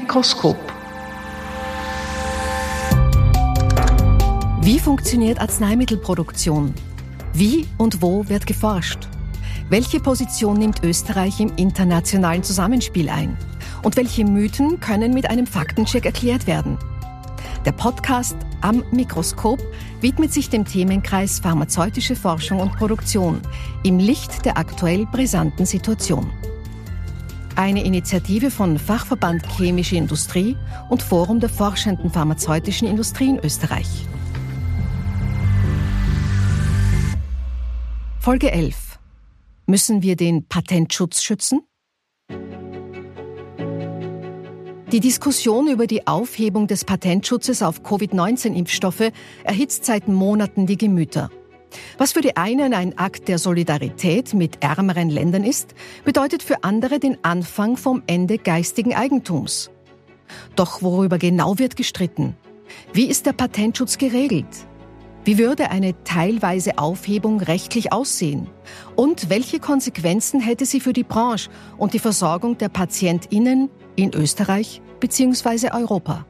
Mikroskop. Wie funktioniert Arzneimittelproduktion? Wie und wo wird geforscht? Welche Position nimmt Österreich im internationalen Zusammenspiel ein? Und welche Mythen können mit einem Faktencheck erklärt werden? Der Podcast am Mikroskop widmet sich dem Themenkreis pharmazeutische Forschung und Produktion im Licht der aktuell brisanten Situation. Eine Initiative von Fachverband Chemische Industrie und Forum der forschenden pharmazeutischen Industrie in Österreich. Folge 11. Müssen wir den Patentschutz schützen? Die Diskussion über die Aufhebung des Patentschutzes auf Covid-19-Impfstoffe erhitzt seit Monaten die Gemüter. Was für die einen ein Akt der Solidarität mit ärmeren Ländern ist, bedeutet für andere den Anfang vom Ende geistigen Eigentums. Doch worüber genau wird gestritten? Wie ist der Patentschutz geregelt? Wie würde eine teilweise Aufhebung rechtlich aussehen? Und welche Konsequenzen hätte sie für die Branche und die Versorgung der Patientinnen in Österreich bzw. Europa?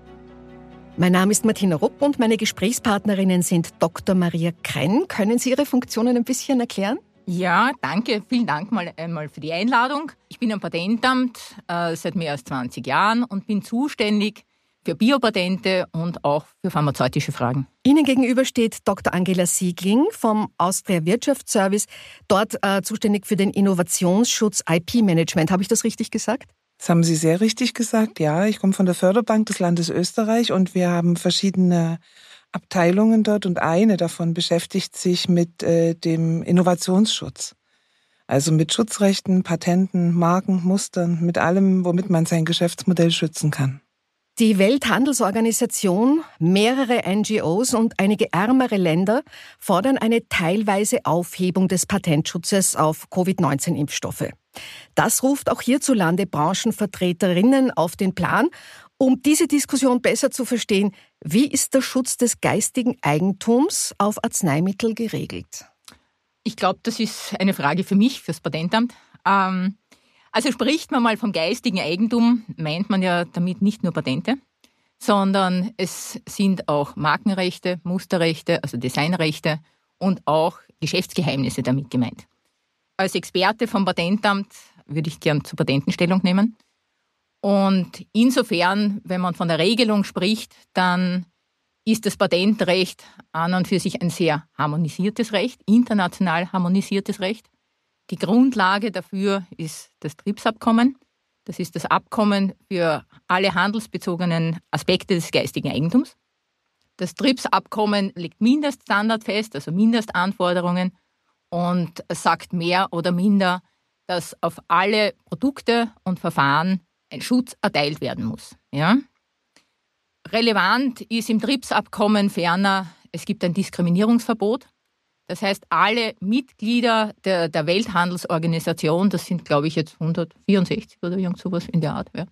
Mein Name ist Martina Rupp und meine Gesprächspartnerinnen sind Dr. Maria Krenn. Können Sie Ihre Funktionen ein bisschen erklären? Ja, danke. Vielen Dank mal einmal für die Einladung. Ich bin am Patentamt äh, seit mehr als 20 Jahren und bin zuständig für Biopatente und auch für pharmazeutische Fragen. Ihnen gegenüber steht Dr. Angela Siegling vom Austria Wirtschaftsservice, dort äh, zuständig für den Innovationsschutz IP-Management. Habe ich das richtig gesagt? Das haben Sie sehr richtig gesagt. Ja, ich komme von der Förderbank des Landes Österreich und wir haben verschiedene Abteilungen dort und eine davon beschäftigt sich mit äh, dem Innovationsschutz. Also mit Schutzrechten, Patenten, Marken, Mustern, mit allem, womit man sein Geschäftsmodell schützen kann. Die Welthandelsorganisation, mehrere NGOs und einige ärmere Länder fordern eine teilweise Aufhebung des Patentschutzes auf Covid-19-Impfstoffe. Das ruft auch hierzulande Branchenvertreterinnen auf den Plan. Um diese Diskussion besser zu verstehen, wie ist der Schutz des geistigen Eigentums auf Arzneimittel geregelt? Ich glaube, das ist eine Frage für mich, fürs Patentamt. Ähm also spricht man mal vom geistigen Eigentum, meint man ja damit nicht nur Patente, sondern es sind auch Markenrechte, Musterrechte, also Designrechte und auch Geschäftsgeheimnisse damit gemeint. Als Experte vom Patentamt würde ich gern zur Patentenstellung nehmen. Und insofern, wenn man von der Regelung spricht, dann ist das Patentrecht an und für sich ein sehr harmonisiertes Recht, international harmonisiertes Recht. Die Grundlage dafür ist das TRIPS-Abkommen. Das ist das Abkommen für alle handelsbezogenen Aspekte des geistigen Eigentums. Das TRIPS-Abkommen legt Mindeststandard fest, also Mindestanforderungen und sagt mehr oder minder, dass auf alle Produkte und Verfahren ein Schutz erteilt werden muss. Ja? Relevant ist im TRIPS-Abkommen ferner, es gibt ein Diskriminierungsverbot. Das heißt, alle Mitglieder der, der Welthandelsorganisation, das sind, glaube ich, jetzt 164 oder irgend sowas in der Art, ja,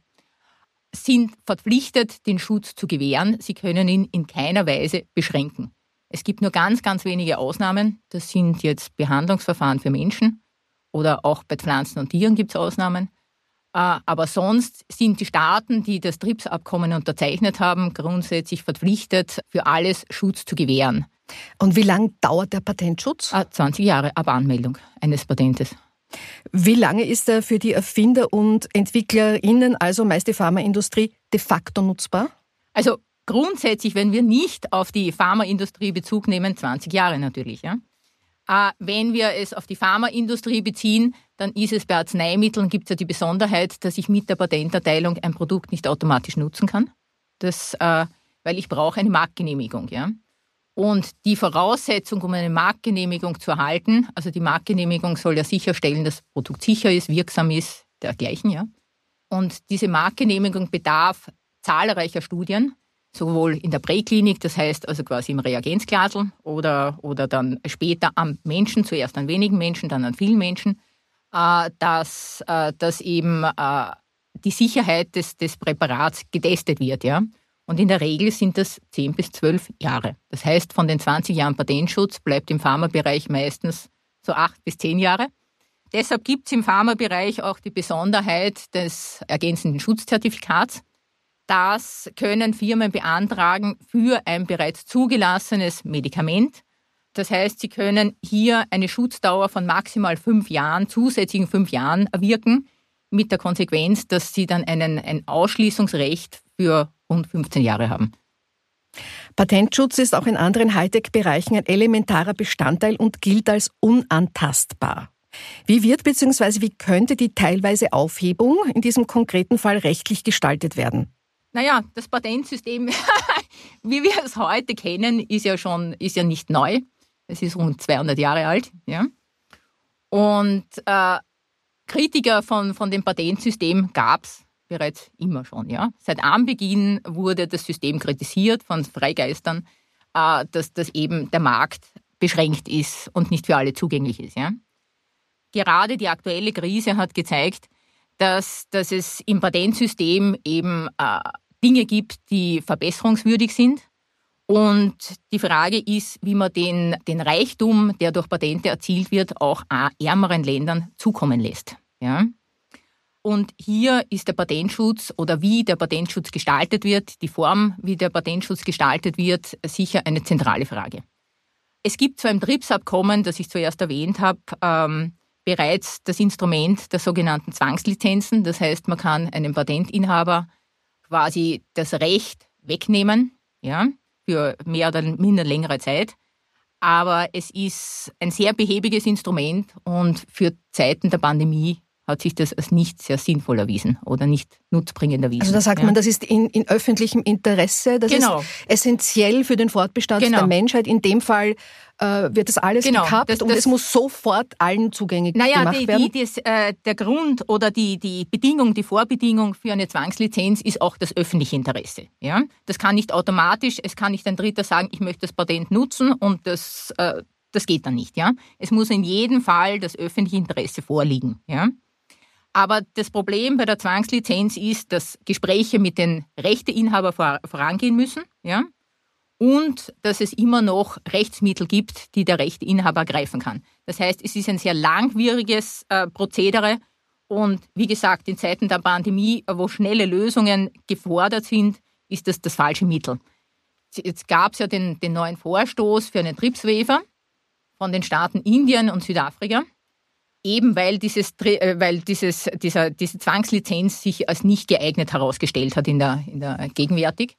sind verpflichtet, den Schutz zu gewähren. Sie können ihn in keiner Weise beschränken. Es gibt nur ganz, ganz wenige Ausnahmen. Das sind jetzt Behandlungsverfahren für Menschen oder auch bei Pflanzen und Tieren gibt es Ausnahmen. Äh, aber sonst sind die Staaten, die das TRIPS-Abkommen unterzeichnet haben, grundsätzlich verpflichtet, für alles Schutz zu gewähren. Und wie lange dauert der Patentschutz? 20 ah, Jahre ab Anmeldung eines Patentes. Wie lange ist er für die Erfinder und EntwicklerInnen, also meist die Pharmaindustrie, de facto nutzbar? Also grundsätzlich, wenn wir nicht auf die Pharmaindustrie Bezug nehmen, 20 Jahre natürlich. Ja? Äh, wenn wir es auf die Pharmaindustrie beziehen, dann ist es bei Arzneimitteln, gibt es ja die Besonderheit, dass ich mit der Patenterteilung ein Produkt nicht automatisch nutzen kann. Das, äh, weil ich brauche eine Marktgenehmigung. Ja? Und die Voraussetzung, um eine Marktgenehmigung zu erhalten, also die Marktgenehmigung soll ja sicherstellen, dass das Produkt sicher ist, wirksam ist, dergleichen, ja. Und diese Marktgenehmigung bedarf zahlreicher Studien, sowohl in der Präklinik, das heißt also quasi im Reagenzglasel oder, oder dann später am Menschen, zuerst an wenigen Menschen, dann an vielen Menschen, äh, dass, äh, dass eben äh, die Sicherheit des, des Präparats getestet wird, ja. Und in der Regel sind das 10 bis 12 Jahre. Das heißt, von den 20 Jahren Patentschutz bleibt im Pharmabereich meistens so 8 bis 10 Jahre. Deshalb gibt es im Pharmabereich auch die Besonderheit des ergänzenden Schutzzertifikats. Das können Firmen beantragen für ein bereits zugelassenes Medikament. Das heißt, sie können hier eine Schutzdauer von maximal fünf Jahren, zusätzlichen fünf Jahren erwirken, mit der Konsequenz, dass sie dann einen, ein Ausschließungsrecht für rund 15 Jahre haben. Patentschutz ist auch in anderen Hightech-Bereichen ein elementarer Bestandteil und gilt als unantastbar. Wie wird bzw. wie könnte die teilweise Aufhebung in diesem konkreten Fall rechtlich gestaltet werden? Naja, das Patentsystem, wie wir es heute kennen, ist ja schon ist ja nicht neu. Es ist rund 200 Jahre alt. Ja? Und äh, Kritiker von, von dem Patentsystem gab es bereits immer schon. Ja? Seit Anbeginn wurde das System kritisiert von Freigeistern, äh, dass, dass eben der Markt beschränkt ist und nicht für alle zugänglich ist. Ja? Gerade die aktuelle Krise hat gezeigt, dass, dass es im Patentsystem eben äh, Dinge gibt, die verbesserungswürdig sind. Und die Frage ist, wie man den, den Reichtum, der durch Patente erzielt wird, auch ärmeren Ländern zukommen lässt. Ja? Und hier ist der Patentschutz oder wie der Patentschutz gestaltet wird, die Form, wie der Patentschutz gestaltet wird, sicher eine zentrale Frage. Es gibt zwar im TRIPS-Abkommen, das ich zuerst erwähnt habe, ähm, bereits das Instrument der sogenannten Zwangslizenzen. Das heißt, man kann einem Patentinhaber quasi das Recht wegnehmen, ja, für mehr oder minder längere Zeit. Aber es ist ein sehr behäbiges Instrument und für Zeiten der Pandemie hat sich das als nicht sehr sinnvoll erwiesen oder nicht nutzbringend erwiesen. Also da sagt ja. man, das ist in, in öffentlichem Interesse, das genau. ist essentiell für den Fortbestand genau. der Menschheit. In dem Fall äh, wird das alles genau. gekappt das, das, und es muss sofort allen zugänglich naja, gemacht die, werden. Naja, äh, der Grund oder die, die Bedingung, die Vorbedingung für eine Zwangslizenz ist auch das öffentliche Interesse. Ja? Das kann nicht automatisch, es kann nicht ein Dritter sagen, ich möchte das Patent nutzen und das, äh, das geht dann nicht. Ja? Es muss in jedem Fall das öffentliche Interesse vorliegen. Ja? Aber das Problem bei der Zwangslizenz ist, dass Gespräche mit den Rechteinhabern vorangehen müssen, ja, und dass es immer noch Rechtsmittel gibt, die der Rechteinhaber greifen kann. Das heißt, es ist ein sehr langwieriges äh, Prozedere und wie gesagt, in Zeiten der Pandemie, wo schnelle Lösungen gefordert sind, ist das das falsche Mittel. Jetzt gab es ja den, den neuen Vorstoß für einen Tripswefer von den Staaten Indien und Südafrika eben weil, dieses, äh, weil dieses, dieser, diese Zwangslizenz sich als nicht geeignet herausgestellt hat in der, in der gegenwärtig.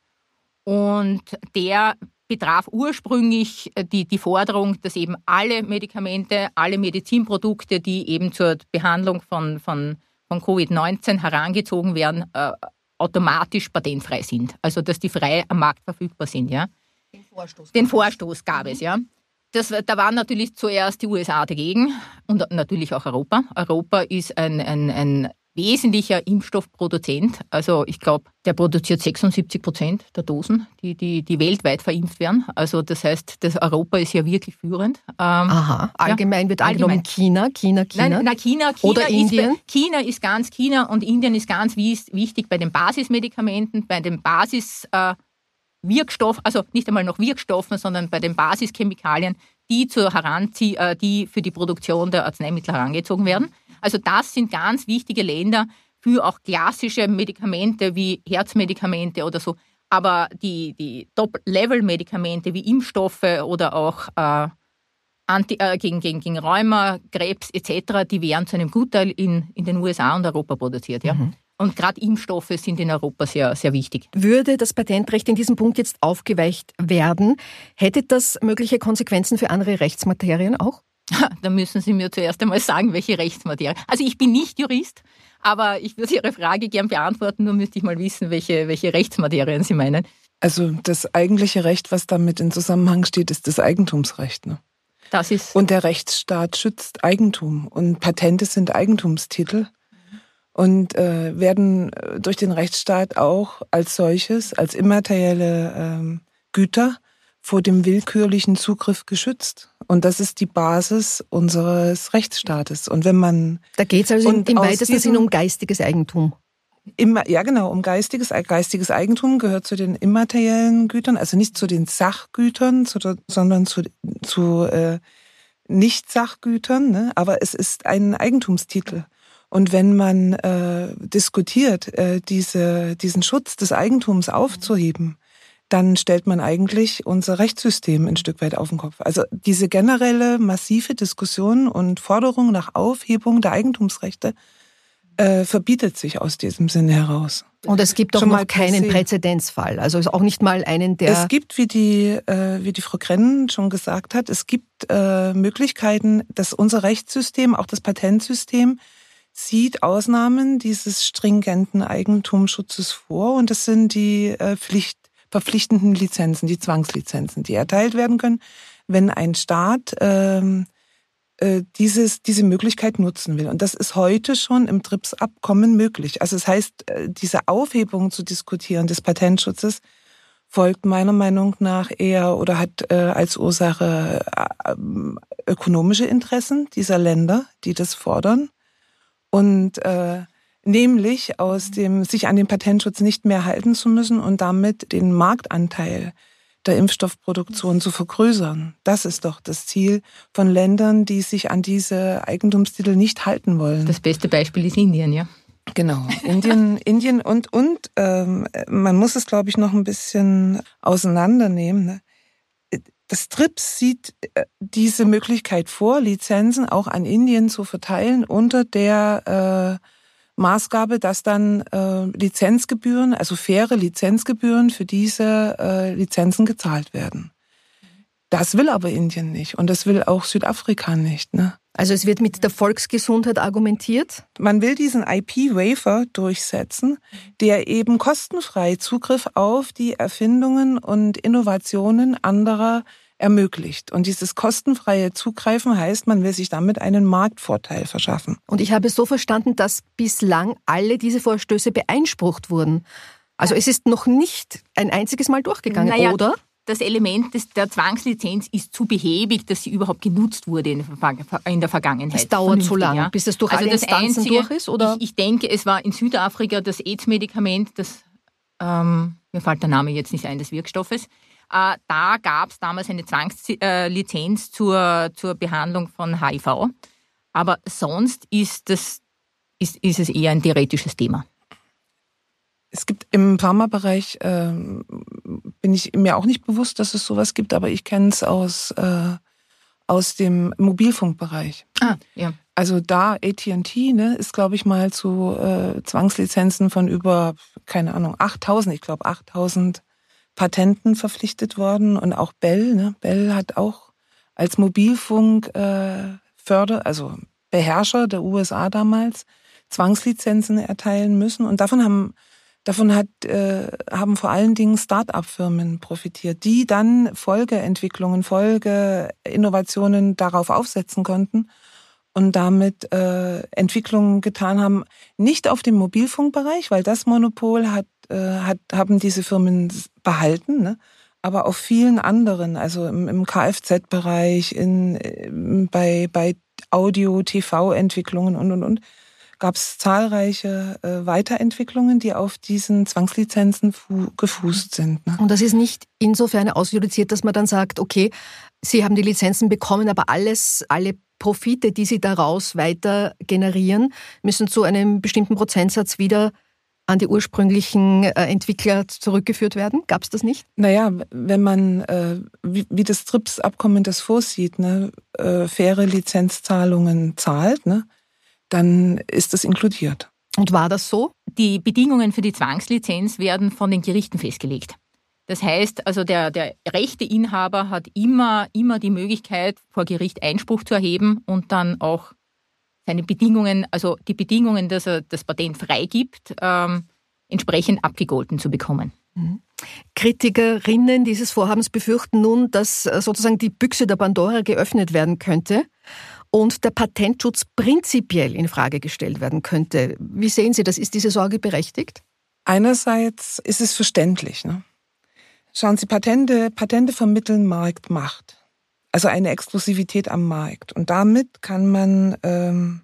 Und der betraf ursprünglich äh, die, die Forderung, dass eben alle Medikamente, alle Medizinprodukte, die eben zur Behandlung von, von, von Covid-19 herangezogen werden, äh, automatisch patentfrei sind. Also dass die frei am Markt verfügbar sind. Ja? Den Vorstoß, Den Vorstoß gab es, ja. Das, da waren natürlich zuerst die USA dagegen und natürlich auch Europa. Europa ist ein, ein, ein wesentlicher Impfstoffproduzent. Also ich glaube, der produziert 76 Prozent der Dosen, die, die, die weltweit verimpft werden. Also das heißt, das Europa ist ja wirklich führend. Ähm, Aha, allgemein ja, wird angenommen China, China, China. Nein, na, China, China Oder Indien? Ist, China ist ganz China und Indien ist ganz wichtig bei den Basismedikamenten, bei den Basis... Äh, Wirkstoff, also nicht einmal noch Wirkstoffen, sondern bei den Basischemikalien, die, zur heranzie äh, die für die Produktion der Arzneimittel herangezogen werden. Also das sind ganz wichtige Länder für auch klassische Medikamente wie Herzmedikamente oder so. Aber die, die Top-Level-Medikamente wie Impfstoffe oder auch äh, Anti, äh, gegen, gegen, gegen Rheuma, Krebs etc., die werden zu einem Gutteil in, in den USA und Europa produziert. Ja? Mhm. Und gerade Impfstoffe sind in Europa sehr, sehr wichtig. Würde das Patentrecht in diesem Punkt jetzt aufgeweicht werden, hätte das mögliche Konsequenzen für andere Rechtsmaterien auch? Da müssen Sie mir zuerst einmal sagen, welche Rechtsmaterie. Also ich bin nicht Jurist, aber ich würde Ihre Frage gern beantworten, nur müsste ich mal wissen, welche, welche Rechtsmaterien Sie meinen. Also das eigentliche Recht, was damit in Zusammenhang steht, ist das Eigentumsrecht. Ne? Das ist und der Rechtsstaat schützt Eigentum und Patente sind Eigentumstitel und äh, werden äh, durch den Rechtsstaat auch als solches, als immaterielle ähm, Güter vor dem willkürlichen Zugriff geschützt. Und das ist die Basis unseres Rechtsstaates. Und wenn man da geht es also im weitesten Sinne um geistiges Eigentum. Immer, ja, genau, um geistiges, geistiges Eigentum gehört zu den immateriellen Gütern, also nicht zu den Sachgütern, zu, sondern zu, zu äh, Nicht-Sachgütern, ne? aber es ist ein Eigentumstitel. Und wenn man äh, diskutiert, äh, diese, diesen Schutz des Eigentums aufzuheben, dann stellt man eigentlich unser Rechtssystem ein Stück weit auf den Kopf. Also diese generelle massive Diskussion und Forderung nach Aufhebung der Eigentumsrechte äh, verbietet sich aus diesem Sinne heraus. Und es gibt Schon noch keinen Präzedenzfall, also auch nicht mal einen, der. Es gibt, wie die, äh, wie die Frau Krennen schon gesagt hat, es gibt äh, Möglichkeiten, dass unser Rechtssystem, auch das Patentsystem, sieht Ausnahmen dieses stringenten Eigentumsschutzes vor und das sind die äh, Pflicht, verpflichtenden Lizenzen, die Zwangslizenzen, die erteilt werden können, wenn ein Staat ähm, äh, dieses, diese Möglichkeit nutzen will. Und das ist heute schon im TRIPS-Abkommen möglich. Also das heißt, äh, diese Aufhebung zu diskutieren des Patentschutzes folgt meiner Meinung nach eher oder hat äh, als Ursache äh, ökonomische Interessen dieser Länder, die das fordern. Und äh, nämlich aus dem sich an den Patentschutz nicht mehr halten zu müssen und damit den Marktanteil der Impfstoffproduktion zu vergrößern. Das ist doch das Ziel von Ländern, die sich an diese Eigentumstitel nicht halten wollen. Das beste Beispiel ist Indien, ja. Genau, Indien, Indien und und ähm, man muss es, glaube ich, noch ein bisschen auseinandernehmen. Ne? Das TRIPS sieht äh, diese Möglichkeit vor, Lizenzen auch an Indien zu verteilen unter der äh, Maßgabe, dass dann äh, Lizenzgebühren, also faire Lizenzgebühren für diese äh, Lizenzen gezahlt werden. Das will aber Indien nicht und das will auch Südafrika nicht. Ne? Also es wird mit der Volksgesundheit argumentiert? Man will diesen IP-Wafer durchsetzen, der eben kostenfrei Zugriff auf die Erfindungen und Innovationen anderer ermöglicht. Und dieses kostenfreie Zugreifen heißt, man will sich damit einen Marktvorteil verschaffen. Und ich habe so verstanden, dass bislang alle diese Vorstöße beeinsprucht wurden. Also es ist noch nicht ein einziges Mal durchgegangen, naja, oder? Das Element des, der Zwangslizenz ist zu behäbig, dass sie überhaupt genutzt wurde in, in der Vergangenheit. Es dauert zu lange, ja. bis das durch also alle Instanzen einzige, durch ist? Oder? Ich, ich, denke, es war in Südafrika das AIDS-Medikament, das, ähm, mir fällt der Name jetzt nicht ein, des Wirkstoffes, äh, da gab es damals eine Zwangslizenz zur, zur Behandlung von HIV. Aber sonst ist, das, ist, ist es eher ein theoretisches Thema. Es gibt im Pharmabereich, äh, bin ich mir auch nicht bewusst, dass es sowas gibt, aber ich kenne es aus, äh, aus dem Mobilfunkbereich. Ah, ja. Also da AT&T ne, ist, glaube ich, mal zu äh, Zwangslizenzen von über, keine Ahnung, 8000, ich glaube 8000 Patenten verpflichtet worden und auch Bell. Ne? Bell hat auch als Mobilfunk äh, Förder, also Beherrscher der USA damals Zwangslizenzen erteilen müssen und davon haben davon hat äh, haben vor allen Dingen Start-up-Firmen profitiert, die dann Folgeentwicklungen, Folgeinnovationen darauf aufsetzen konnten und damit äh, Entwicklungen getan haben, nicht auf dem Mobilfunkbereich, weil das Monopol hat äh, hat, haben diese Firmen behalten, ne? aber auf vielen anderen, also im, im Kfz-Bereich, in, bei, bei Audio, TV-Entwicklungen und, und, und, gab es zahlreiche äh, Weiterentwicklungen, die auf diesen Zwangslizenzen gefußt sind. Ne? Und das ist nicht insofern ausjudiziert, dass man dann sagt, okay, Sie haben die Lizenzen bekommen, aber alles, alle Profite, die Sie daraus weiter generieren, müssen zu einem bestimmten Prozentsatz wieder an die ursprünglichen äh, Entwickler zurückgeführt werden? Gab es das nicht? Naja, wenn man, äh, wie, wie das TRIPS-Abkommen das vorsieht, ne, äh, faire Lizenzzahlungen zahlt, ne, dann ist das inkludiert. Und war das so? Die Bedingungen für die Zwangslizenz werden von den Gerichten festgelegt. Das heißt, also der, der Rechteinhaber hat immer, immer die Möglichkeit, vor Gericht Einspruch zu erheben und dann auch seine Bedingungen, also die Bedingungen, dass er das Patent freigibt, ähm, entsprechend abgegolten zu bekommen. Mhm. Kritikerinnen dieses Vorhabens befürchten nun, dass äh, sozusagen die Büchse der Pandora geöffnet werden könnte und der Patentschutz prinzipiell in Frage gestellt werden könnte. Wie sehen Sie das? Ist diese Sorge berechtigt? Einerseits ist es verständlich. Ne? Schauen Sie, Patente, Patente vermitteln Marktmacht also eine Exklusivität am Markt. Und damit kann man ähm,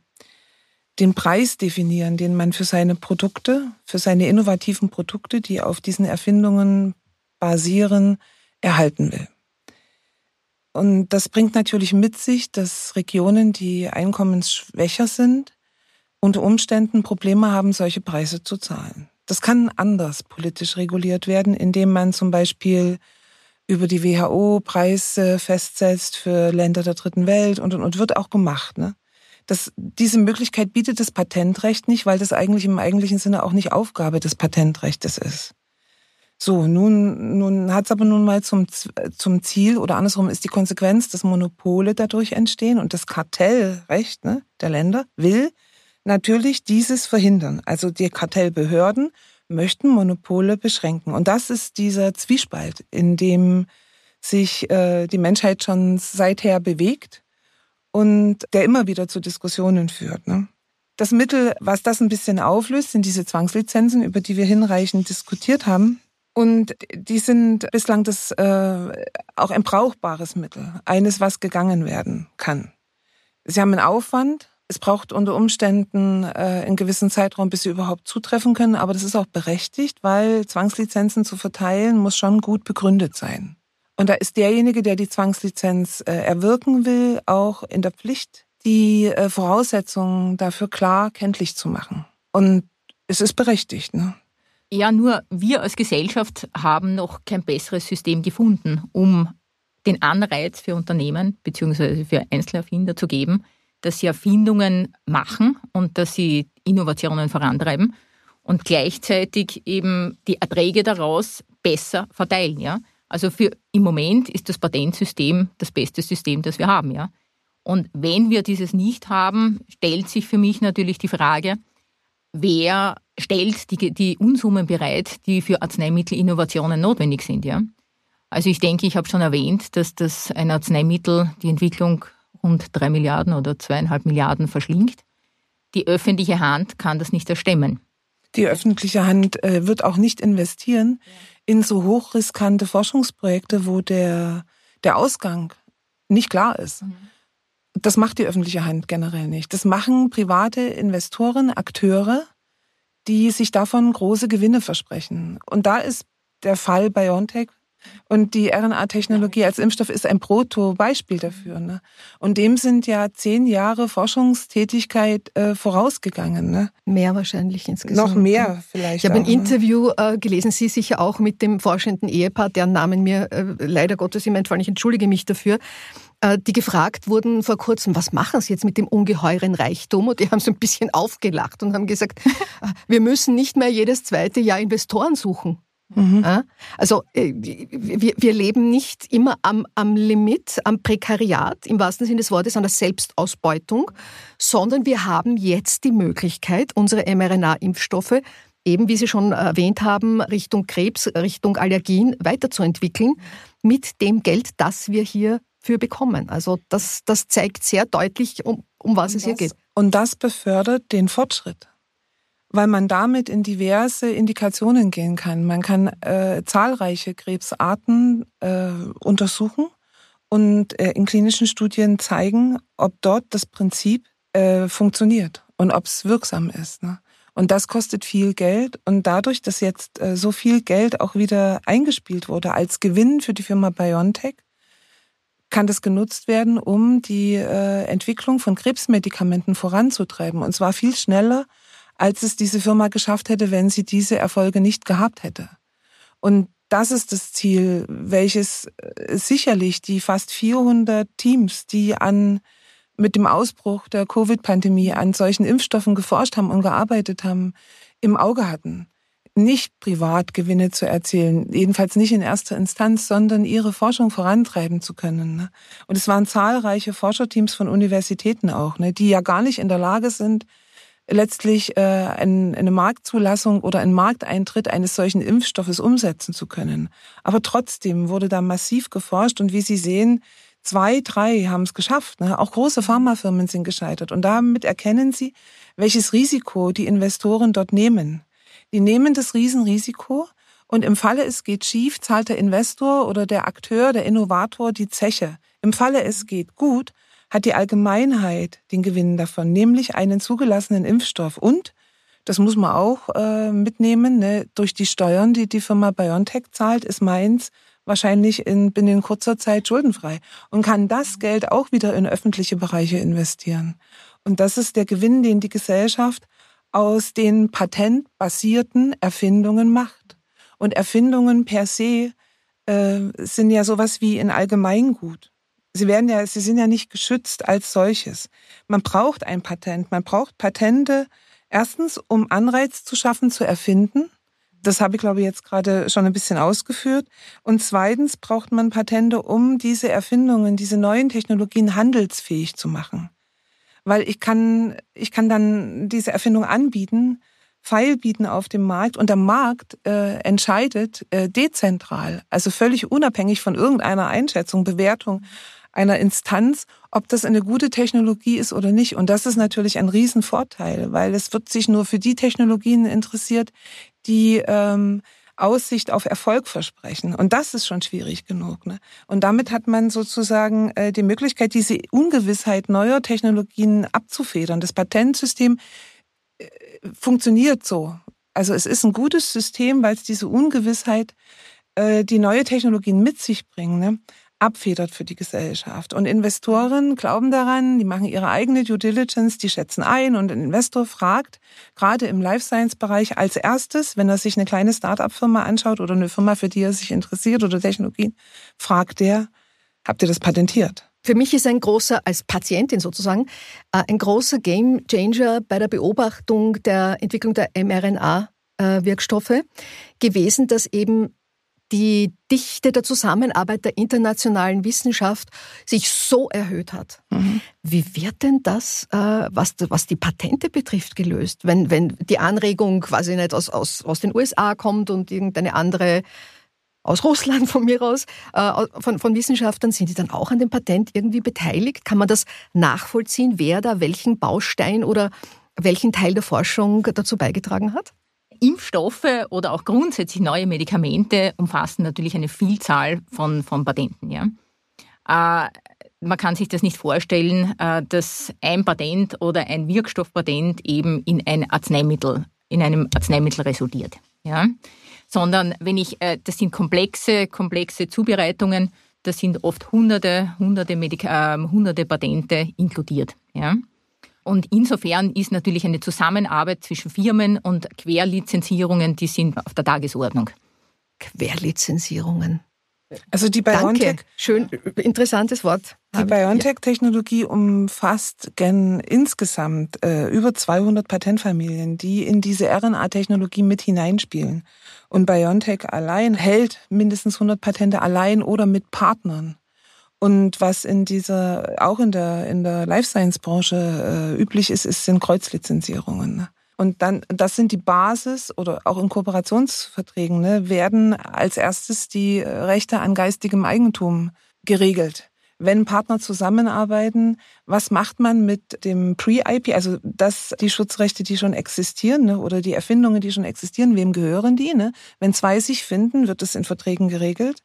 den Preis definieren, den man für seine Produkte, für seine innovativen Produkte, die auf diesen Erfindungen basieren, erhalten will. Und das bringt natürlich mit sich, dass Regionen, die einkommensschwächer sind, unter Umständen Probleme haben, solche Preise zu zahlen. Das kann anders politisch reguliert werden, indem man zum Beispiel über die WHO Preise festsetzt für Länder der dritten Welt und, und, und wird auch gemacht. Ne? Das, diese Möglichkeit bietet das Patentrecht nicht, weil das eigentlich im eigentlichen Sinne auch nicht Aufgabe des Patentrechtes ist. So, nun, nun hat es aber nun mal zum, zum Ziel oder andersrum ist die Konsequenz, dass Monopole dadurch entstehen und das Kartellrecht ne, der Länder will natürlich dieses verhindern. Also die Kartellbehörden möchten Monopole beschränken. Und das ist dieser Zwiespalt, in dem sich äh, die Menschheit schon seither bewegt und der immer wieder zu Diskussionen führt. Ne? Das Mittel, was das ein bisschen auflöst, sind diese Zwangslizenzen, über die wir hinreichend diskutiert haben. Und die sind bislang das äh, auch ein brauchbares Mittel, eines, was gegangen werden kann. Sie haben einen Aufwand, es braucht unter Umständen äh, einen gewissen Zeitraum, bis sie überhaupt zutreffen können, aber das ist auch berechtigt, weil Zwangslizenzen zu verteilen muss schon gut begründet sein. Und da ist derjenige, der die Zwangslizenz äh, erwirken will, auch in der Pflicht, die äh, Voraussetzungen dafür klar kenntlich zu machen. Und es ist berechtigt. Ne? Ja, nur wir als Gesellschaft haben noch kein besseres System gefunden, um den Anreiz für Unternehmen bzw. für Einzelerfinder zu geben, dass sie Erfindungen machen und dass sie Innovationen vorantreiben und gleichzeitig eben die Erträge daraus besser verteilen. Ja? Also für im Moment ist das Patentsystem das beste System, das wir haben. Ja? Und wenn wir dieses nicht haben, stellt sich für mich natürlich die Frage, wer stellt die, die Unsummen bereit, die für Arzneimittelinnovationen notwendig sind. Ja? Also ich denke, ich habe schon erwähnt, dass das ein Arzneimittel die Entwicklung rund drei Milliarden oder zweieinhalb Milliarden verschlingt. Die öffentliche Hand kann das nicht erstemmen. Die öffentliche Hand äh, wird auch nicht investieren in so hochriskante Forschungsprojekte, wo der, der Ausgang nicht klar ist. Mhm. Das macht die öffentliche Hand generell nicht. Das machen private Investoren, Akteure, die sich davon große Gewinne versprechen. Und da ist der Fall BioNTech und die RNA-Technologie als Impfstoff ist ein Proto-Beispiel dafür. Ne? Und dem sind ja zehn Jahre Forschungstätigkeit äh, vorausgegangen. Ne? Mehr wahrscheinlich insgesamt. Noch mehr vielleicht. Ich habe ein ne? Interview äh, gelesen, Sie sicher auch mit dem forschenden Ehepaar, deren Namen mir äh, leider Gottes im entfallen. Ich entschuldige mich dafür äh, die gefragt wurden vor kurzem, was machen Sie jetzt mit dem ungeheuren Reichtum? Und die haben so ein bisschen aufgelacht und haben gesagt, äh, wir müssen nicht mehr jedes zweite Jahr Investoren suchen. Mhm. Also äh, wir, wir leben nicht immer am, am Limit, am Prekariat im wahrsten Sinne des Wortes, an der Selbstausbeutung, sondern wir haben jetzt die Möglichkeit, unsere mRNA-Impfstoffe eben, wie Sie schon erwähnt haben, Richtung Krebs, Richtung Allergien weiterzuentwickeln mit dem Geld, das wir hier für bekommen. Also das, das zeigt sehr deutlich, um, um was und es hier geht. Und das befördert den Fortschritt weil man damit in diverse Indikationen gehen kann. Man kann äh, zahlreiche Krebsarten äh, untersuchen und äh, in klinischen Studien zeigen, ob dort das Prinzip äh, funktioniert und ob es wirksam ist. Ne? Und das kostet viel Geld. Und dadurch, dass jetzt äh, so viel Geld auch wieder eingespielt wurde als Gewinn für die Firma BioNTech, kann das genutzt werden, um die äh, Entwicklung von Krebsmedikamenten voranzutreiben. Und zwar viel schneller, als es diese Firma geschafft hätte, wenn sie diese Erfolge nicht gehabt hätte. Und das ist das Ziel, welches äh, sicherlich die fast 400 Teams, die an mit dem Ausbruch der Covid-Pandemie an solchen Impfstoffen geforscht haben und gearbeitet haben, im Auge hatten. Nicht Privatgewinne zu erzielen, jedenfalls nicht in erster Instanz, sondern ihre Forschung vorantreiben zu können. Ne? Und es waren zahlreiche Forscherteams von Universitäten auch, ne, die ja gar nicht in der Lage sind, letztlich äh, eine Marktzulassung oder einen Markteintritt eines solchen Impfstoffes umsetzen zu können. Aber trotzdem wurde da massiv geforscht und wie Sie sehen, zwei, drei haben es geschafft. Ne? Auch große Pharmafirmen sind gescheitert. Und damit erkennen Sie, welches Risiko die Investoren dort nehmen. Die nehmen das Riesenrisiko und im Falle es geht schief, zahlt der Investor oder der Akteur, der Innovator die Zeche. Im Falle es geht gut, hat die Allgemeinheit den Gewinn davon, nämlich einen zugelassenen Impfstoff. Und, das muss man auch äh, mitnehmen, ne, durch die Steuern, die die Firma BioNTech zahlt, ist Mainz wahrscheinlich in binnen kurzer Zeit schuldenfrei und kann das Geld auch wieder in öffentliche Bereiche investieren. Und das ist der Gewinn, den die Gesellschaft aus den patentbasierten Erfindungen macht. Und Erfindungen per se äh, sind ja sowas wie ein Allgemeingut. Sie werden ja, sie sind ja nicht geschützt als solches. Man braucht ein Patent. Man braucht Patente erstens, um Anreiz zu schaffen, zu erfinden. Das habe ich, glaube ich, jetzt gerade schon ein bisschen ausgeführt. Und zweitens braucht man Patente, um diese Erfindungen, diese neuen Technologien handelsfähig zu machen. Weil ich kann, ich kann dann diese Erfindung anbieten, Pfeil bieten auf dem Markt und der Markt äh, entscheidet äh, dezentral, also völlig unabhängig von irgendeiner Einschätzung, Bewertung einer Instanz, ob das eine gute Technologie ist oder nicht. Und das ist natürlich ein Riesenvorteil, weil es wird sich nur für die Technologien interessiert, die ähm, Aussicht auf Erfolg versprechen. Und das ist schon schwierig genug. Ne? Und damit hat man sozusagen äh, die Möglichkeit, diese Ungewissheit neuer Technologien abzufedern. Das Patentsystem äh, funktioniert so. Also es ist ein gutes System, weil es diese Ungewissheit, äh, die neue Technologien mit sich bringen. Ne? Abfedert für die Gesellschaft. Und Investoren glauben daran, die machen ihre eigene Due Diligence, die schätzen ein und ein Investor fragt, gerade im Life Science Bereich als erstes, wenn er sich eine kleine Start-up-Firma anschaut oder eine Firma, für die er sich interessiert oder Technologien, fragt der, habt ihr das patentiert? Für mich ist ein großer, als Patientin sozusagen, äh, ein großer Game Changer bei der Beobachtung der Entwicklung der mRNA-Wirkstoffe äh, gewesen, dass eben die Dichte der Zusammenarbeit der internationalen Wissenschaft sich so erhöht hat. Mhm. Wie wird denn das, äh, was, was die Patente betrifft, gelöst? Wenn, wenn die Anregung quasi nicht aus, aus, aus den USA kommt und irgendeine andere aus Russland von mir aus, äh, von, von Wissenschaftlern, sind die dann auch an dem Patent irgendwie beteiligt? Kann man das nachvollziehen, wer da welchen Baustein oder welchen Teil der Forschung dazu beigetragen hat? Impfstoffe oder auch grundsätzlich neue Medikamente umfassen natürlich eine Vielzahl von, von Patenten. Ja. Äh, man kann sich das nicht vorstellen, äh, dass ein Patent oder ein Wirkstoffpatent eben in ein Arzneimittel, in einem Arzneimittel resultiert. Ja. Sondern wenn ich, äh, das sind komplexe, komplexe Zubereitungen, da sind oft hunderte, hunderte, Medika äh, hunderte Patente inkludiert. Ja. Und insofern ist natürlich eine Zusammenarbeit zwischen Firmen und Querlizenzierungen, die sind auf der Tagesordnung. Querlizenzierungen. Also die BioNTech. Danke. Schön, interessantes Wort. Die BioNTech-Technologie umfasst gen insgesamt äh, über 200 Patentfamilien, die in diese RNA-Technologie mit hineinspielen. Und BioNTech allein hält mindestens 100 Patente allein oder mit Partnern. Und was in dieser, auch in der, in der Life Science Branche äh, üblich ist, ist, sind Kreuzlizenzierungen. Ne? Und dann, das sind die Basis oder auch in Kooperationsverträgen, ne, werden als erstes die Rechte an geistigem Eigentum geregelt. Wenn Partner zusammenarbeiten, was macht man mit dem Pre-IP, also das, die Schutzrechte, die schon existieren, ne, oder die Erfindungen, die schon existieren, wem gehören die? Ne? Wenn zwei sich finden, wird es in Verträgen geregelt.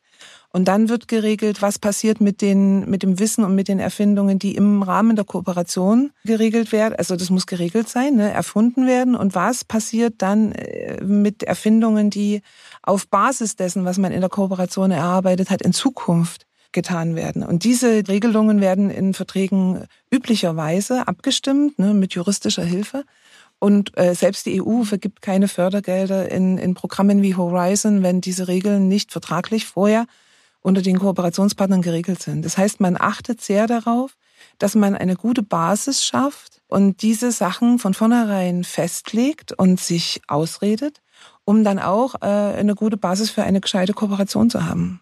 Und dann wird geregelt, was passiert mit den, mit dem Wissen und mit den Erfindungen, die im Rahmen der Kooperation geregelt werden. Also das muss geregelt sein, ne, erfunden werden. Und was passiert dann äh, mit Erfindungen, die auf Basis dessen, was man in der Kooperation erarbeitet hat, in Zukunft getan werden. Und diese Regelungen werden in Verträgen üblicherweise abgestimmt, ne, mit juristischer Hilfe. Und äh, selbst die EU vergibt keine Fördergelder in, in Programmen wie Horizon, wenn diese Regeln nicht vertraglich vorher unter den Kooperationspartnern geregelt sind. Das heißt, man achtet sehr darauf, dass man eine gute Basis schafft und diese Sachen von vornherein festlegt und sich ausredet, um dann auch äh, eine gute Basis für eine gescheite Kooperation zu haben.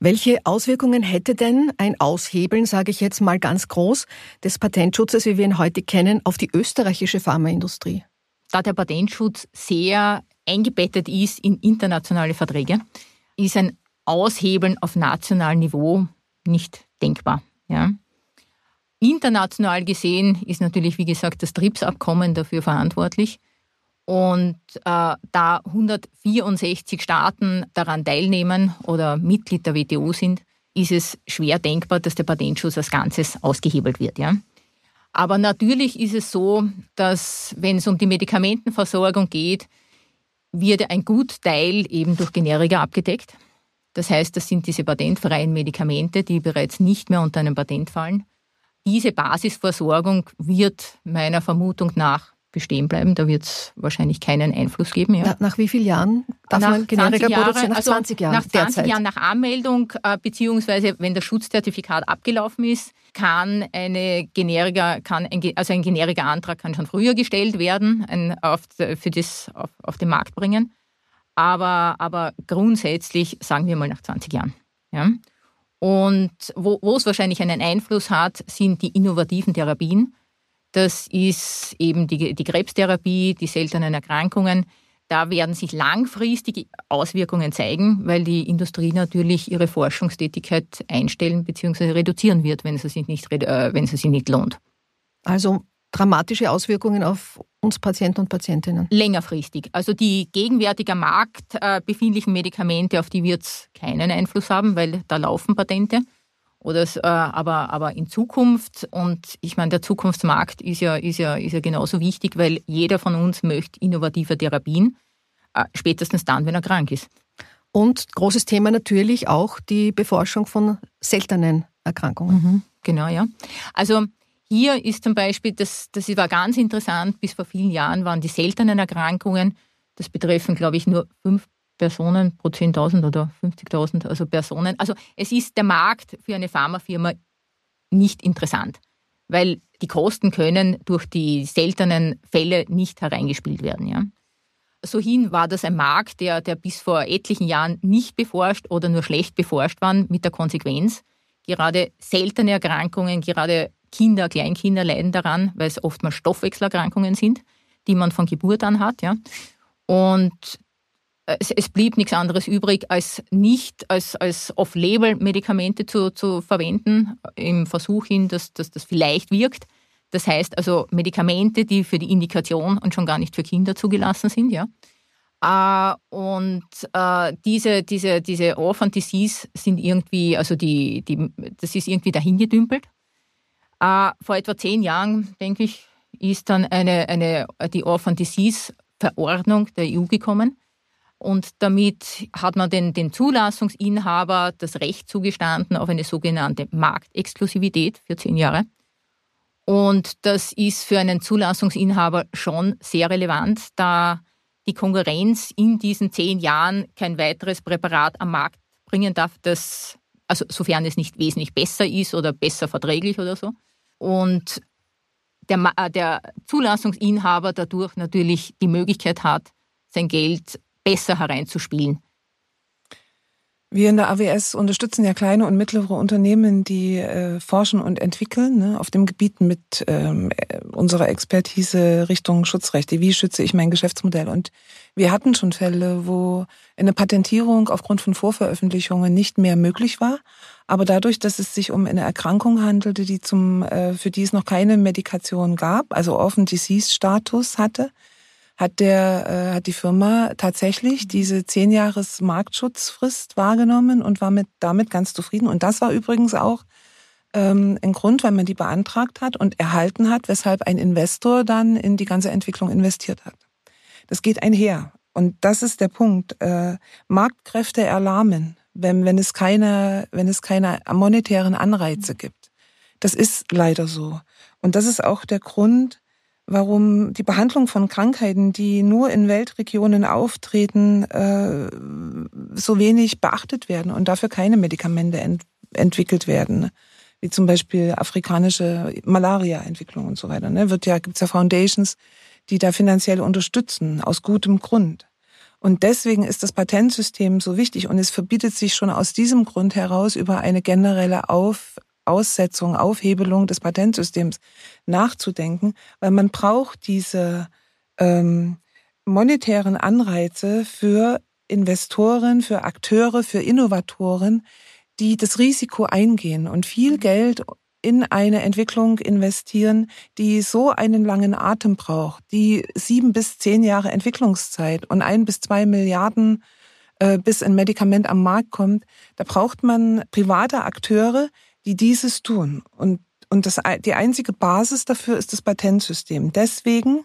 Welche Auswirkungen hätte denn ein Aushebeln, sage ich jetzt mal ganz groß, des Patentschutzes, wie wir ihn heute kennen, auf die österreichische Pharmaindustrie? Da der Patentschutz sehr eingebettet ist in internationale Verträge, ist ein Aushebeln auf nationalem Niveau nicht denkbar. Ja. International gesehen ist natürlich, wie gesagt, das TRIPS-Abkommen dafür verantwortlich. Und äh, da 164 Staaten daran teilnehmen oder Mitglied der WTO sind, ist es schwer denkbar, dass der Patentschutz als Ganzes ausgehebelt wird. Ja. Aber natürlich ist es so, dass wenn es um die Medikamentenversorgung geht, wird ein Gutteil eben durch Generika abgedeckt. Das heißt, das sind diese patentfreien Medikamente, die bereits nicht mehr unter einem Patent fallen. diese Basisversorgung wird meiner Vermutung nach bestehen bleiben. Da wird es wahrscheinlich keinen Einfluss geben. Ja. Na, nach wie vielen Jahren darf nach man Generika Jahre, produzieren? Nach also 20 Jahren Nach 20 derzeit. Jahren nach Anmeldung, äh, beziehungsweise wenn das Schutzzertifikat abgelaufen ist, kann eine Generika, kann ein, also ein Generika-Antrag kann schon früher gestellt werden, ein, auf, für das auf, auf den Markt bringen. Aber, aber grundsätzlich sagen wir mal nach 20 Jahren. Ja. Und wo, wo es wahrscheinlich einen Einfluss hat, sind die innovativen Therapien. Das ist eben die, die Krebstherapie, die seltenen Erkrankungen. Da werden sich langfristige Auswirkungen zeigen, weil die Industrie natürlich ihre Forschungstätigkeit einstellen bzw. reduzieren wird, wenn sie sich nicht, äh, wenn sie sich nicht lohnt. Also dramatische Auswirkungen auf uns Patienten und Patientinnen. Längerfristig. Also die gegenwärtig am Markt äh, befindlichen Medikamente, auf die wird es keinen Einfluss haben, weil da laufen Patente. Oder äh, aber, aber in Zukunft, und ich meine, der Zukunftsmarkt ist ja, ist, ja, ist ja genauso wichtig, weil jeder von uns möchte innovative Therapien, äh, spätestens dann, wenn er krank ist. Und großes Thema natürlich auch die Beforschung von seltenen Erkrankungen. Mhm, genau, ja. Also hier ist zum Beispiel, das, das war ganz interessant, bis vor vielen Jahren waren die seltenen Erkrankungen, das betreffen, glaube ich, nur fünf Personen pro 10.000 oder 50.000, also Personen. Also es ist der Markt für eine Pharmafirma nicht interessant, weil die Kosten können durch die seltenen Fälle nicht hereingespielt werden. Ja. So hin war das ein Markt, der, der bis vor etlichen Jahren nicht beforscht oder nur schlecht beforscht war, mit der Konsequenz, gerade seltene Erkrankungen, gerade Kinder, Kleinkinder leiden daran, weil es oftmals Stoffwechselerkrankungen sind, die man von Geburt an hat. Ja. Und es, es, blieb nichts anderes übrig, als nicht als, als Off-Label-Medikamente zu, zu verwenden, im Versuch hin, dass, dass das vielleicht wirkt. Das heißt also Medikamente, die für die Indikation und schon gar nicht für Kinder zugelassen sind, ja. Äh, und äh, diese, diese, diese Orphan Disease sind irgendwie, also die, die, das ist irgendwie dahingedümpelt. Äh, vor etwa zehn Jahren, denke ich, ist dann eine, eine, die Orphan Disease Verordnung der EU gekommen und damit hat man den, den Zulassungsinhaber das Recht zugestanden auf eine sogenannte Marktexklusivität für zehn Jahre. Und das ist für einen Zulassungsinhaber schon sehr relevant, da die Konkurrenz in diesen zehn Jahren kein weiteres Präparat am Markt bringen darf, das, also sofern es nicht wesentlich besser ist oder besser verträglich oder so. Und der, äh, der Zulassungsinhaber dadurch natürlich die Möglichkeit hat, sein Geld besser hereinzuspielen. Wir in der AWS unterstützen ja kleine und mittlere Unternehmen, die äh, forschen und entwickeln ne, auf dem Gebiet mit ähm, unserer Expertise Richtung Schutzrechte. Wie schütze ich mein Geschäftsmodell? Und wir hatten schon Fälle, wo eine Patentierung aufgrund von Vorveröffentlichungen nicht mehr möglich war. Aber dadurch, dass es sich um eine Erkrankung handelte, die zum, äh, für die es noch keine Medikation gab, also Orphan Disease Status hatte, hat der äh, hat die Firma tatsächlich diese zehn Jahres Marktschutzfrist wahrgenommen und war mit damit ganz zufrieden. Und das war übrigens auch ähm, ein Grund, weil man die beantragt hat und erhalten hat, weshalb ein Investor dann in die ganze Entwicklung investiert hat. Das geht einher. Und das ist der Punkt. Äh, Marktkräfte erlahmen, wenn, wenn, es keine, wenn es keine monetären Anreize gibt. Das ist leider so. Und das ist auch der Grund, warum die Behandlung von Krankheiten, die nur in Weltregionen auftreten, äh, so wenig beachtet werden und dafür keine Medikamente ent entwickelt werden, wie zum Beispiel afrikanische Malaria-Entwicklung und so weiter. Ne? Wird ja gibt's ja Foundations, die da finanziell unterstützen aus gutem Grund. Und deswegen ist das Patentsystem so wichtig und es verbietet sich schon aus diesem Grund heraus über eine generelle Auf Aussetzung, Aufhebelung des Patentsystems nachzudenken, weil man braucht diese ähm, monetären Anreize für Investoren, für Akteure, für Innovatoren, die das Risiko eingehen und viel Geld in eine Entwicklung investieren, die so einen langen Atem braucht, die sieben bis zehn Jahre Entwicklungszeit und ein bis zwei Milliarden äh, bis ein Medikament am Markt kommt, da braucht man private Akteure, die dieses tun. Und, und das, die einzige Basis dafür ist das Patentsystem. Deswegen,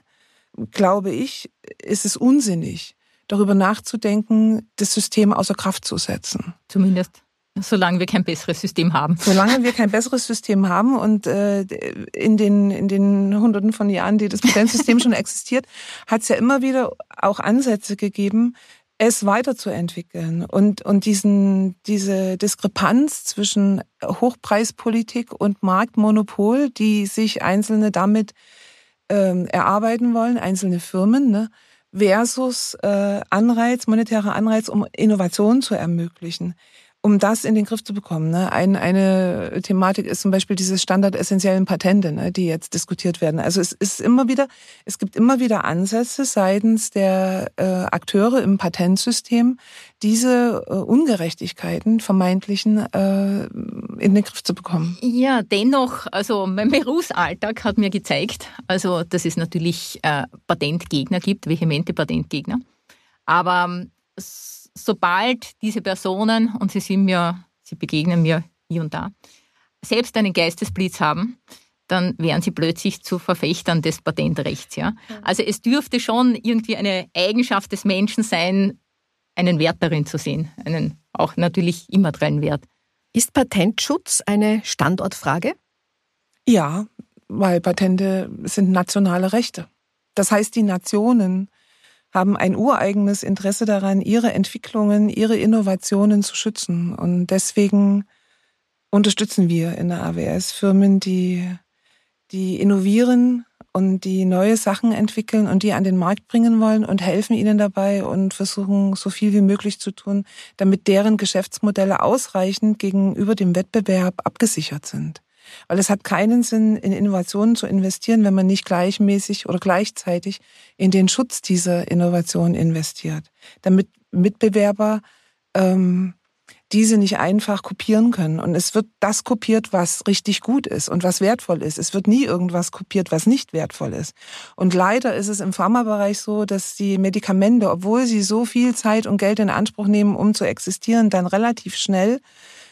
glaube ich, ist es unsinnig, darüber nachzudenken, das System außer Kraft zu setzen. Zumindest. Solange wir kein besseres System haben. Solange wir kein besseres System haben und äh, in, den, in den Hunderten von Jahren, die das Patentsystem schon existiert, hat es ja immer wieder auch Ansätze gegeben, es weiterzuentwickeln und, und diesen, diese Diskrepanz zwischen Hochpreispolitik und Marktmonopol, die sich Einzelne damit ähm, erarbeiten wollen, einzelne Firmen, ne, versus äh, Anreiz, monetärer Anreiz, um Innovation zu ermöglichen um das in den Griff zu bekommen. Ne? Ein, eine Thematik ist zum Beispiel diese standardessentiellen Patente, ne, die jetzt diskutiert werden. Also es ist immer wieder, es gibt immer wieder Ansätze seitens der äh, Akteure im Patentsystem, diese äh, Ungerechtigkeiten vermeintlichen äh, in den Griff zu bekommen. Ja, dennoch, also mein Berufsalltag hat mir gezeigt, also dass es natürlich äh, Patentgegner gibt, vehemente Patentgegner. Aber ähm, sobald diese Personen, und sie sind mir, sie begegnen mir hier und da, selbst einen Geistesblitz haben, dann wären sie plötzlich zu Verfechtern des Patentrechts. Ja? Also es dürfte schon irgendwie eine Eigenschaft des Menschen sein, einen Wert darin zu sehen, einen auch natürlich immateriellen Wert. Ist Patentschutz eine Standortfrage? Ja, weil Patente sind nationale Rechte. Das heißt, die Nationen haben ein ureigenes Interesse daran, ihre Entwicklungen, ihre Innovationen zu schützen. Und deswegen unterstützen wir in der AWS Firmen, die, die innovieren und die neue Sachen entwickeln und die an den Markt bringen wollen und helfen ihnen dabei und versuchen so viel wie möglich zu tun, damit deren Geschäftsmodelle ausreichend gegenüber dem Wettbewerb abgesichert sind. Weil es hat keinen Sinn, in Innovationen zu investieren, wenn man nicht gleichmäßig oder gleichzeitig in den Schutz dieser Innovation investiert. Damit Mitbewerber ähm, diese nicht einfach kopieren können. Und es wird das kopiert, was richtig gut ist und was wertvoll ist. Es wird nie irgendwas kopiert, was nicht wertvoll ist. Und leider ist es im Pharmabereich so, dass die Medikamente, obwohl sie so viel Zeit und Geld in Anspruch nehmen, um zu existieren, dann relativ schnell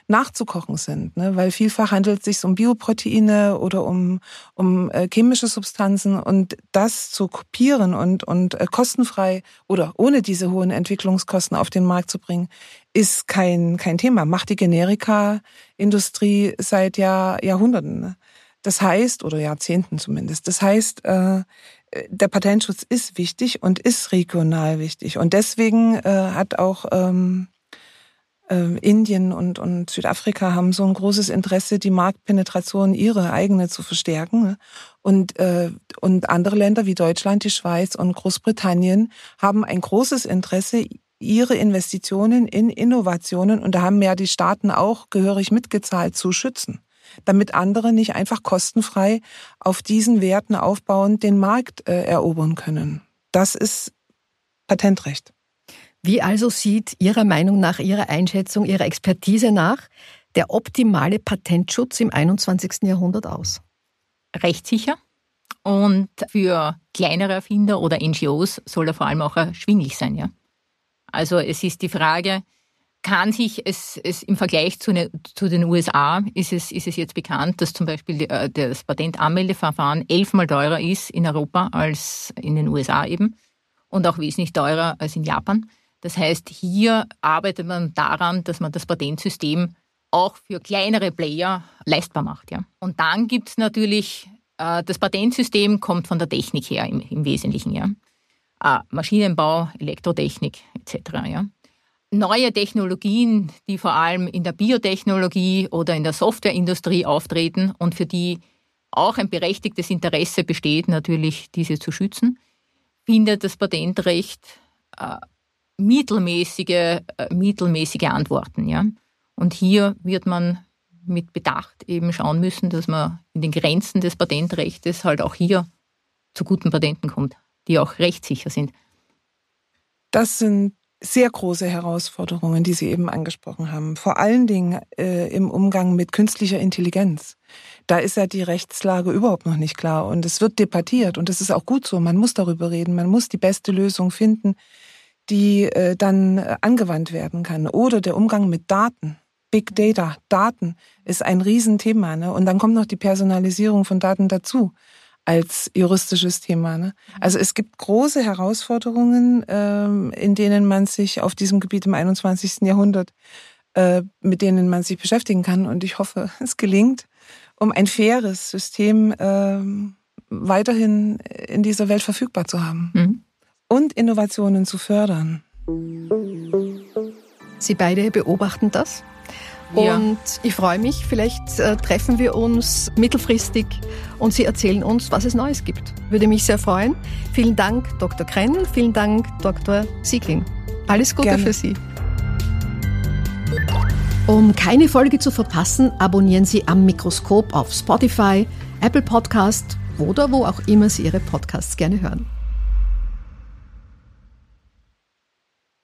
nachzukochen sind, ne? weil vielfach handelt es sich um Bioproteine oder um, um äh, chemische Substanzen und das zu kopieren und, und äh, kostenfrei oder ohne diese hohen Entwicklungskosten auf den Markt zu bringen, ist kein, kein Thema. Macht die Generika-Industrie seit Jahr, Jahrhunderten. Ne? Das heißt, oder Jahrzehnten zumindest, das heißt, äh, der Patentschutz ist wichtig und ist regional wichtig. Und deswegen äh, hat auch ähm, äh, Indien und, und Südafrika haben so ein großes Interesse, die Marktpenetration ihre eigene zu verstärken. Ne? Und, äh, und andere Länder wie Deutschland, die Schweiz und Großbritannien haben ein großes Interesse, ihre Investitionen in Innovationen, und da haben ja die Staaten auch gehörig mitgezahlt, zu schützen, damit andere nicht einfach kostenfrei auf diesen Werten aufbauend den Markt äh, erobern können. Das ist Patentrecht. Wie also sieht Ihrer Meinung nach, Ihrer Einschätzung, Ihrer Expertise nach der optimale Patentschutz im 21. Jahrhundert aus? Rechtssicher. Und für kleinere Erfinder oder NGOs soll er vor allem auch erschwinglich sein. Ja? Also es ist die Frage, kann sich es, es im Vergleich zu, ne, zu, den USA ist es, ist es jetzt bekannt, dass zum Beispiel äh, das Patentanmeldeverfahren elfmal teurer ist in Europa als in den USA eben und auch wesentlich teurer als in Japan. Das heißt, hier arbeitet man daran, dass man das Patentsystem auch für kleinere Player leistbar macht. Ja. Und dann gibt es natürlich, äh, das Patentsystem kommt von der Technik her im, im Wesentlichen. Ja. Äh, Maschinenbau, Elektrotechnik etc. Ja. Neue Technologien, die vor allem in der Biotechnologie oder in der Softwareindustrie auftreten und für die auch ein berechtigtes Interesse besteht, natürlich diese zu schützen, findet das Patentrecht äh, mittelmäßige, äh, mittelmäßige Antworten. Ja? Und hier wird man mit Bedacht eben schauen müssen, dass man in den Grenzen des Patentrechtes halt auch hier zu guten Patenten kommt, die auch rechtssicher sind. Das sind sehr große Herausforderungen, die Sie eben angesprochen haben. Vor allen Dingen äh, im Umgang mit künstlicher Intelligenz. Da ist ja die Rechtslage überhaupt noch nicht klar und es wird debattiert und das ist auch gut so. Man muss darüber reden, man muss die beste Lösung finden, die äh, dann äh, angewandt werden kann. Oder der Umgang mit Daten. Big Data, Daten ist ein Riesenthema. Ne? Und dann kommt noch die Personalisierung von Daten dazu als juristisches Thema. Ne? Also es gibt große Herausforderungen, ähm, in denen man sich auf diesem Gebiet im 21. Jahrhundert äh, mit denen man sich beschäftigen kann. Und ich hoffe, es gelingt, um ein faires System äh, weiterhin in dieser Welt verfügbar zu haben mhm. Und Innovationen zu fördern. Sie beide beobachten das? Ja. Und ich freue mich, vielleicht äh, treffen wir uns mittelfristig und Sie erzählen uns, was es Neues gibt. Würde mich sehr freuen. Vielen Dank, Dr. Krenn. Vielen Dank, Dr. Siegling. Alles Gute Gerne. für Sie. Um keine Folge zu verpassen, abonnieren Sie am Mikroskop auf Spotify, Apple Podcast oder wo auch immer Sie Ihre Podcasts gerne hören.